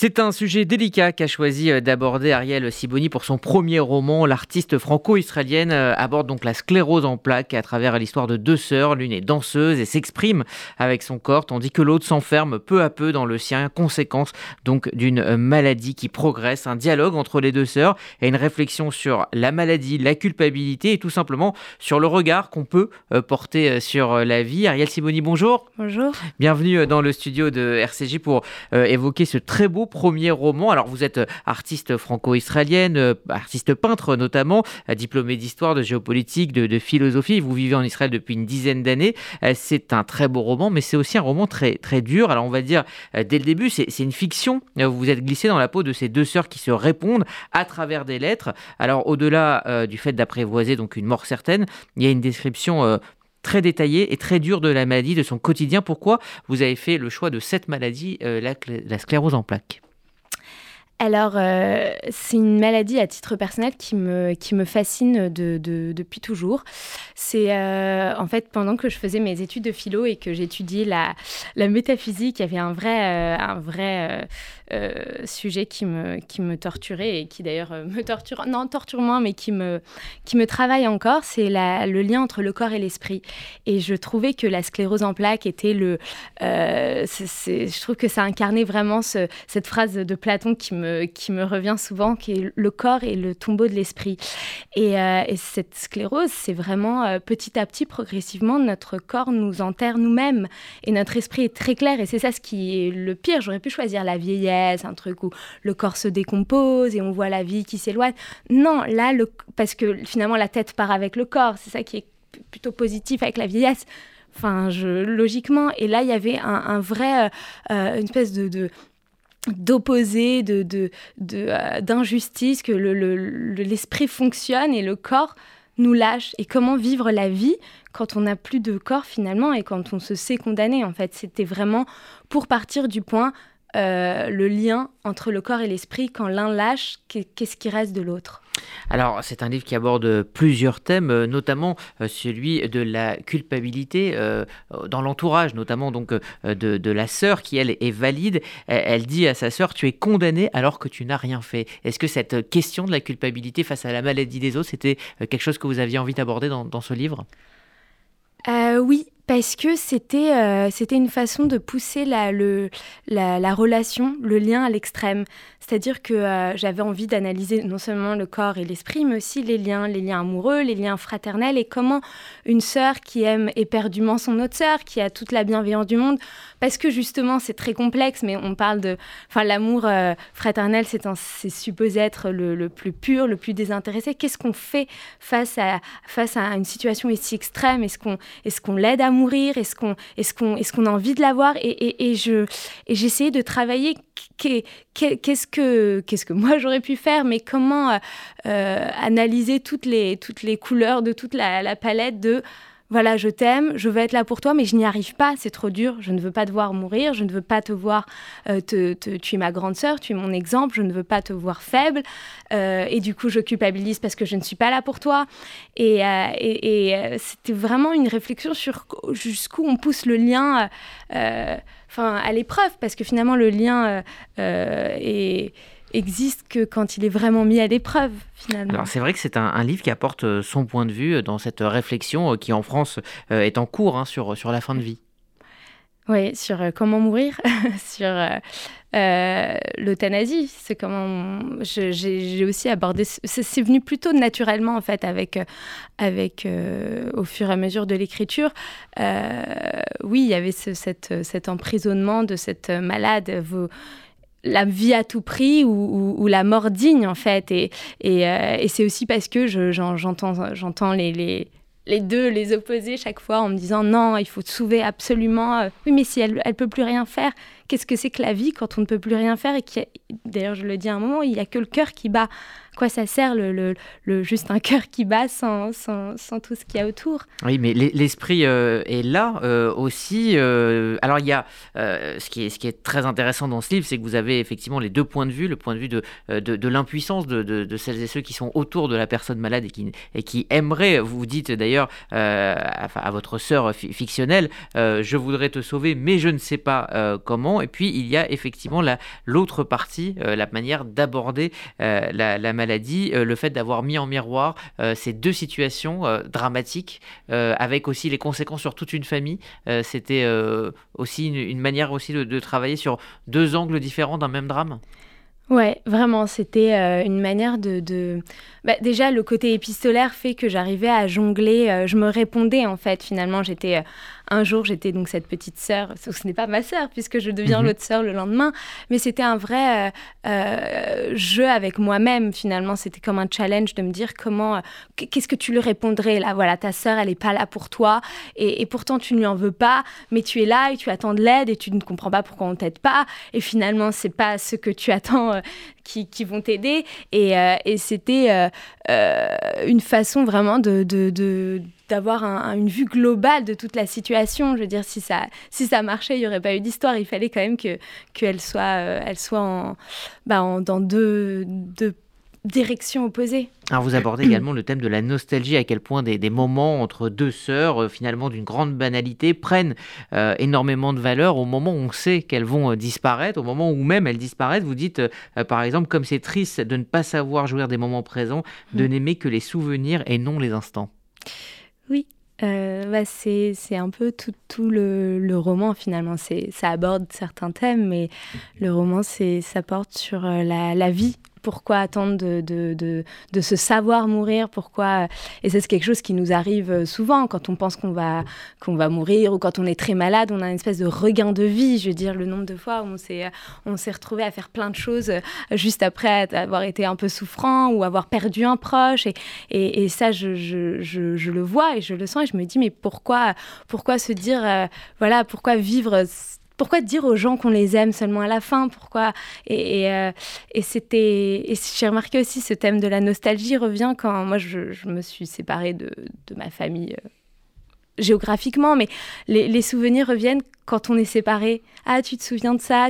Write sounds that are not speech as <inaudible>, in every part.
C'est un sujet délicat qu'a choisi euh, d'aborder Ariel Siboni pour son premier roman. L'artiste franco-israélienne euh, aborde donc la sclérose en plaques à travers l'histoire de deux sœurs. L'une est danseuse et s'exprime avec son corps, tandis que l'autre s'enferme peu à peu dans le sien, conséquence donc d'une euh, maladie qui progresse. Un dialogue entre les deux sœurs et une réflexion sur la maladie, la culpabilité et tout simplement sur le regard qu'on peut porter sur la vie. Ariel Siboni, bonjour. Bonjour. Bienvenue dans le studio de RCJ pour évoquer ce très beau premier roman. Alors vous êtes euh, artiste franco-israélienne, euh, artiste peintre notamment, euh, diplômé d'histoire, de géopolitique, de, philosophie. Vous vivez en Israël depuis une dizaine d'années. C'est un très beau roman, mais c'est aussi un roman très, très dur. Alors on va dire dès le début, c'est une fiction. Vous êtes glissé dans la peau de ces deux sœurs qui se répondent à travers des lettres. Alors au-delà du fait d'apprivoiser donc une mort certaine, il y a une description très détaillée et très dure de la maladie, de son quotidien. Pourquoi vous avez fait le choix de cette maladie, euh, la, sclérose en plaques? Alors, euh, c'est une maladie à titre personnel qui me, qui me fascine de, depuis toujours. C'est euh, en fait pendant que je faisais mes études de philo et que j'étudiais la, la métaphysique, il y avait un vrai, un vrai euh, sujet qui me, qui me torturait et qui d'ailleurs euh, me torture, non, torture moins, mais qui me, qui me travaille encore, c'est le lien entre le corps et l'esprit. Et je trouvais que la sclérose en plaques était le. Euh, je trouve que ça incarnait vraiment cette phrase de Platon qui me, qui me revient souvent, qui est le corps et le tombeau de l'esprit. Et, et, cette sclérose, c'est vraiment petit à petit, progressivement, notre corps nous enterre nous-mêmes et notre esprit est très clair. Et c'est ça ce qui est le pire. J'aurais pu choisir la vieillesse un truc où le corps se décompose et on voit la vie qui s'éloigne. Non, là, parce que finalement la tête part avec le corps, c'est ça qui est plutôt positif avec la vieillesse. Enfin, je, logiquement. Et là, il y avait un, vrai, euh, euh, une espèce de, d'opposé, de, euh, d'injustice, que l'esprit le, fonctionne et le corps nous lâche. Et comment vivre la vie quand on n'a plus de corps finalement et quand on se sait condamné en fait. C'était vraiment pour partir du point euh, le lien entre le corps et l'esprit, quand l'un lâche, qu'est-ce qui reste de l'autre? Alors, c'est un livre qui aborde plusieurs thèmes, euh, notamment euh, celui de la culpabilité dans l'entourage, notamment donc de, la sœur qui, elle, est valide. Elle, dit à sa sœur Tu es condamnée alors que tu n'as rien fait. Est-ce que cette question de la culpabilité face à la maladie des autres, c'était quelque chose que vous aviez envie d'aborder dans, dans, ce livre? Oui, parce que c'était euh, c'était une façon de pousser la, le, la, relation, le lien à l'extrême. C'est-à-dire que euh, j'avais envie d'analyser non seulement le corps et l'esprit, mais aussi les liens, les liens amoureux, les liens fraternels, et comment une sœur qui aime éperdument son autre sœur, qui a toute la bienveillance du monde, parce que justement c'est très complexe, mais on parle de... Enfin, l'amour euh, fraternel, c'est supposé être le, le, plus pur, le plus désintéressé. Qu'est-ce qu'on fait face à, face à une situation aussi extrême? Est-ce qu'on est qu'on l'aide à mourir? Est-ce qu'on est qu'on est qu'on a envie de l'avoir et, et, et, je j'essayais de travailler qu'est-ce que qu'est-ce que moi <laughs> j'aurais pu faire, mais comment euh, euh, analyser toutes les toutes les couleurs de toute la, palette de voilà, je t'aime, je veux être là pour toi, mais je n'y arrive pas, c'est trop dur, je ne veux pas te voir mourir, je ne veux pas te voir, euh, te, tu es ma grande sœur, tu es mon exemple, je ne veux pas te voir faible, et du coup je culpabilise parce que je ne suis pas là pour toi. Et, et c'était vraiment une réflexion sur jusqu'où on pousse le lien à l'épreuve, parce que finalement, le lien euh, est existe que quand il est vraiment mis à l'épreuve finalement. Alors c'est vrai que c'est un, livre qui apporte euh, son point de vue dans cette réflexion euh, qui en France est en cours hein, sur, sur la fin de vie. Oui, sur comment mourir, <laughs> sur euh, l'euthanasie. C'est comment j'ai aussi abordé. C'est venu plutôt naturellement en fait avec euh, avec euh, au fur et à mesure de l'écriture. oui, il y avait cette, cet emprisonnement de cette malade. Vous, la vie à tout prix ou, la mort digne en fait et, et, c'est aussi parce que j'entends j'entends les, les, les deux, les opposer chaque fois en me disant non, il faut sauver absolument. Oui, mais si elle ne peut plus rien faire, qu'est-ce que c'est que la vie quand on ne peut plus rien faire et qui d'ailleurs je le dis à un moment, il n'y a que le cœur qui bat quoi ça sert le, le, juste un cœur qui bat sans, sans, sans tout ce qu'il y a autour? Oui, mais l'esprit euh, est là euh, aussi. Euh, alors il y a ce, qui est, ce qui est très intéressant dans ce livre, c'est que vous avez effectivement les deux points de vue, le point de vue de, de, de l'impuissance de, de, celles et ceux qui sont autour de la personne malade et qui, et qui aimeraient, vous dites d'ailleurs à, à, votre sœur fictionnelle, je voudrais te sauver, mais je ne sais pas comment. Et puis, il y a effectivement l'autre partie, la manière d'aborder la, maladie, le fait d'avoir mis en miroir ces deux situations dramatiques, avec aussi les conséquences sur toute une famille. C'était aussi une, manière aussi de travailler sur deux angles différents d'un même drame. Ouais, vraiment, c'était euh, une manière de... Bah, déjà, le côté épistolaire fait que j'arrivais à jongler, euh, je me répondais en fait, finalement, j'étais... Euh, un jour, j'étais donc cette petite sœur, ce n'est pas ma sœur puisque je deviens mhm. l'autre sœur le lendemain, mais c'était un vrai jeu avec moi-même finalement. C'était comme un challenge de me dire comment, qu'est-ce que tu lui répondrais là? Voilà, ta sœur, elle n'est pas là pour toi et, et, pourtant tu ne lui en veux pas, mais tu es là et tu attends de l'aide et tu ne comprends pas pourquoi on t'aide pas et finalement c'est pas ce que tu attends euh, qui, vont t'aider. Et, euh, c'était euh, une façon vraiment de, d'avoir une vue globale de toute la situation. Je veux dire, si ça, si ça marchait, il n'y aurait pas eu d'histoire. Il fallait quand même que qu'elle soit, elle soit en, bah, dans deux direction opposée. Alors vous abordez <clears throat> également le thème de la nostalgie, à quel point des, moments entre deux sœurs, euh, finalement d'une grande banalité, prennent euh, énormément de valeur au moment où on sait qu'elles vont euh, disparaître, au moment où même elles disparaissent. Vous dites, par exemple, comme c'est triste de ne pas savoir jouir des moments présents, de mm. n'aimer que les souvenirs et non les instants. Oui, bah c'est, un peu tout, tout le, le, roman finalement. C'est, ça aborde certains thèmes, mais le roman, c'est, ça porte sur la, la vie pourquoi attendre de, se savoir mourir Pourquoi Et c'est quelque chose qui nous arrive souvent quand on pense qu'on va, mourir ou quand on est très malade, on a une espèce de regain de vie. Je veux dire, le nombre de fois où on s'est, s'est retrouvé à faire plein de choses juste après avoir été un peu souffrant ou avoir perdu un proche. Et, ça, je, je, je, le vois et je le sens et je me dis, mais pourquoi, pourquoi se dire, euh, voilà, pourquoi vivre pourquoi dire aux gens qu'on les aime seulement à la fin Pourquoi Et, et, euh, c'était. j'ai remarqué aussi ce thème de la nostalgie revient quand moi je, me suis séparée de, de ma famille euh, géographiquement, mais les, souvenirs reviennent quand on est séparé. Ah, tu te souviens de ça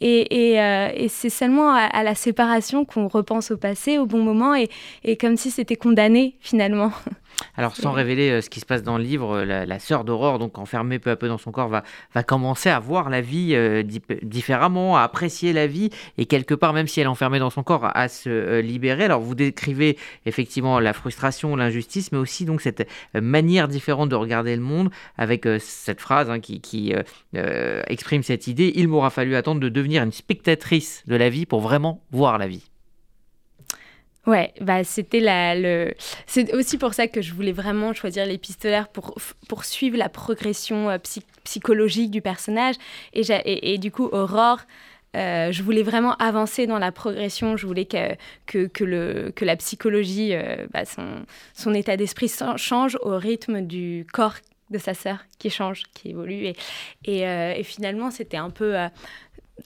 Et, et, euh, et c'est seulement à, la séparation qu'on repense au passé, au bon moment, et, et comme si c'était condamné finalement. <laughs> Alors, sans révéler euh, ce qui se passe dans le livre, euh, la, sœur d'Aurore, donc enfermée peu à peu dans son corps, va, va commencer à voir la vie euh, différemment, à apprécier la vie, et quelque part, même si elle est enfermée dans son corps, à se libérer. Alors, vous décrivez effectivement la frustration, l'injustice, mais aussi donc cette manière différente de regarder le monde, avec cette phrase hein, qui, qui exprime cette idée il m'aura fallu attendre de devenir une spectatrice de la vie pour vraiment voir la vie. Ouais, bah c'était la, le... c'est aussi pour ça que je voulais vraiment choisir l'épistolaire pour, pour suivre la progression euh, psychologique du personnage. Et, et, du coup, Aurore, euh, je voulais vraiment avancer dans la progression. Je voulais que, que, le, que la psychologie, euh, bah, son, son état d'esprit change au rythme du corps de sa sœur qui change, qui évolue. Et, et finalement, c'était un peu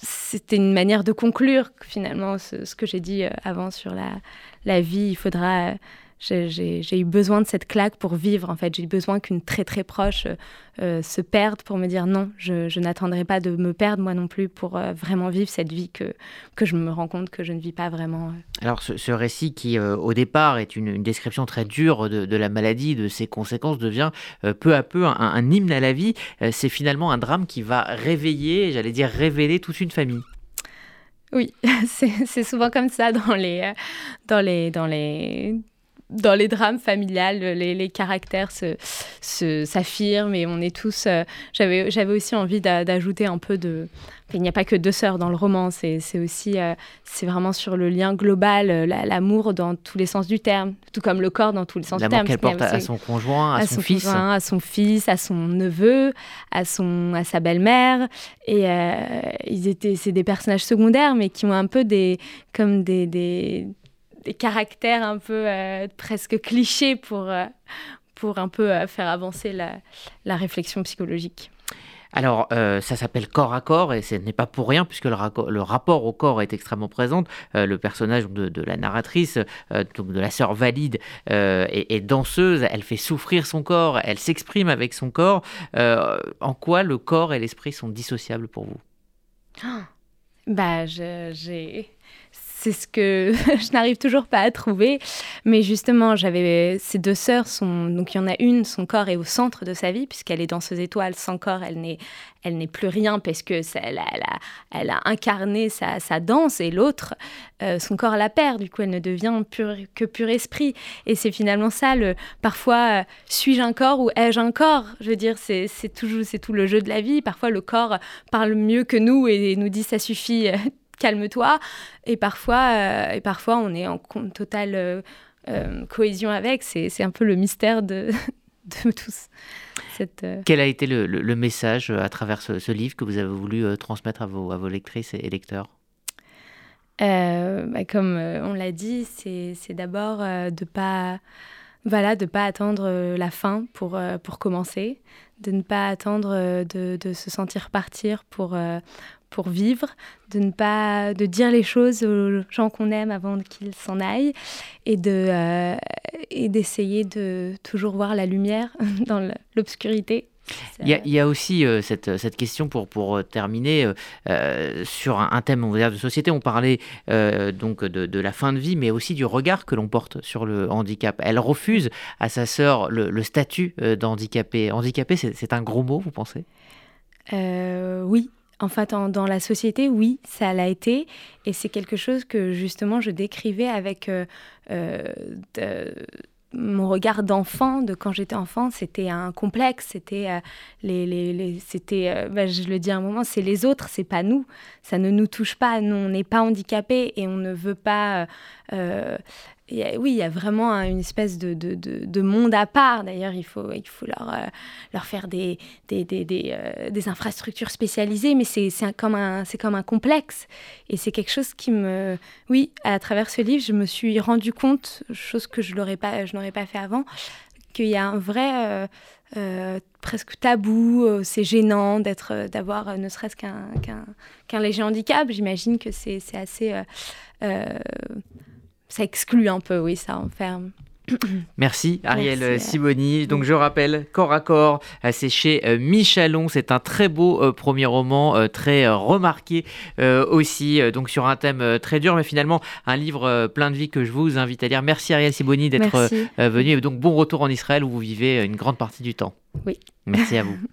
c'était une manière de conclure finalement ce, que j'ai dit euh, avant sur la, la vie. Il faudra. J'ai eu besoin de cette claque pour vivre en fait. J'ai eu besoin qu'une très très proche euh, euh, se perde pour me dire non, je, n'attendrai pas de me perdre moi non plus pour vraiment vivre cette vie que, que je me rends compte que je ne vis pas vraiment. Alors ce, récit qui au départ est une, description très dure de, la maladie, de ses conséquences, devient peu à peu un, un hymne à la vie. C'est finalement un drame qui va réveiller, j'allais dire révéler toute une famille. Oui, <laughs> c'est souvent comme ça dans les, euh, dans les, dans les, dans les drames familiales, les, les caractères s'affirment se, et on est tous. Euh, J'avais aussi envie d'ajouter un peu de. il n'y a pas que deux sœurs dans le roman, c'est aussi. Euh, c'est vraiment sur le lien global, euh, l'amour dans tous les sens du terme, tout comme le corps dans tous les sens du terme. qu'elle porte à son conjoint, à, son, fils. à son fils, à son neveu, à, son, à sa belle-mère. Et ils étaient. C'est des personnages secondaires, mais qui ont un peu des. comme des, des des caractères un peu euh, presque clichés pour, euh, pour un peu euh, faire avancer la, la réflexion psychologique. Alors, ça s'appelle corps à corps et ce n'est pas pour rien puisque le, le, rapport au corps est extrêmement présent. le personnage de, de la narratrice, donc de la sœur valide, est, danseuse. Elle fait souffrir son corps, elle s'exprime avec son corps. en quoi le corps et l'esprit sont dissociables pour vous? <gasps> Bah, j'ai c'est ce que <laughs> je n'arrive toujours pas à trouver. Mais justement, j'avais ces deux sœurs sont donc il y en a une, son corps est au centre de sa vie puisqu'elle est danseuse étoile. Sans corps, elle n'est elle n'est plus rien parce que elle, a, elle, a, incarné sa, danse et l'autre, euh, son corps la perd. Du coup, elle ne devient que pur esprit. Et c'est finalement ça. Le parfois, euh, suis-je un corps ou ai-je un corps? Je veux dire, c'est toujours c'est tout le jeu de la vie. Parfois, le corps parle mieux que nous et nous dit ça suffit calme-toi. Et parfois, euh, et parfois, on est en totale euh, euh, cohésion avec. C'est un peu le mystère de, <laughs> de tous. Cette, Quel a été le, le, message à travers ce, livre que vous avez voulu transmettre à vos, à vos lectrices et, lecteurs? Bah, Comme on l'a dit, c'est d'abord de pas voilà, de pas attendre la fin pour, pour commencer, de ne pas attendre de, de se sentir partir pour, pour vivre, de ne pas de dire les choses aux gens qu'on aime avant qu'ils s'en aillent et de euh, et d'essayer de toujours voir la lumière <laughs> dans l'obscurité. Il y, a, aussi euh, cette, cette, question pour, pour euh, terminer sur un, thème on va dire, de société. On parlait donc de, de, la fin de vie, mais aussi du regard que l'on porte sur le handicap. Elle refuse à sa sœur le, le statut d'handicapé. Handicapé, c'est un gros mot, vous pensez? Oui, en fait, dans la société, oui, ça l'a été. Et c'est quelque chose que justement je décrivais avec euh, euh, mon regard d'enfant, de quand j'étais enfant. C'était un complexe. C'était, euh, les, c'était bah, je le dis à un moment, c'est les autres, c'est pas nous. Ça ne nous touche pas. Nous, on n'est pas handicapés et on ne veut pas oui, il y a vraiment une espèce de, de, de, monde à part. D'ailleurs, il faut, euh, leur faire euh, des infrastructures spécialisées, mais c'est comme, un, complexe. Et c'est quelque chose qui me... Oui, à travers ce livre, je me suis rendu compte, chose que je n'aurais pas, fait avant, qu'il y a un vrai... Euh, presque tabou, c'est gênant d'être, d'avoir ne serait-ce qu'un léger handicap. J'imagine que c'est assez ça exclut un peu, oui, ça enferme. <coughs> Merci Ariel Siboni. Donc je rappelle, Corps à corps, euh, c'est chez euh, Michalon. C'est un très beau euh, premier roman, très remarqué aussi, donc sur un thème très dur, mais finalement un livre plein de vie que je vous invite à lire. Merci Ariel Siboni d'être venu. Et donc bon retour en Israël où vous vivez une grande partie du temps. Oui. Merci à vous. <laughs>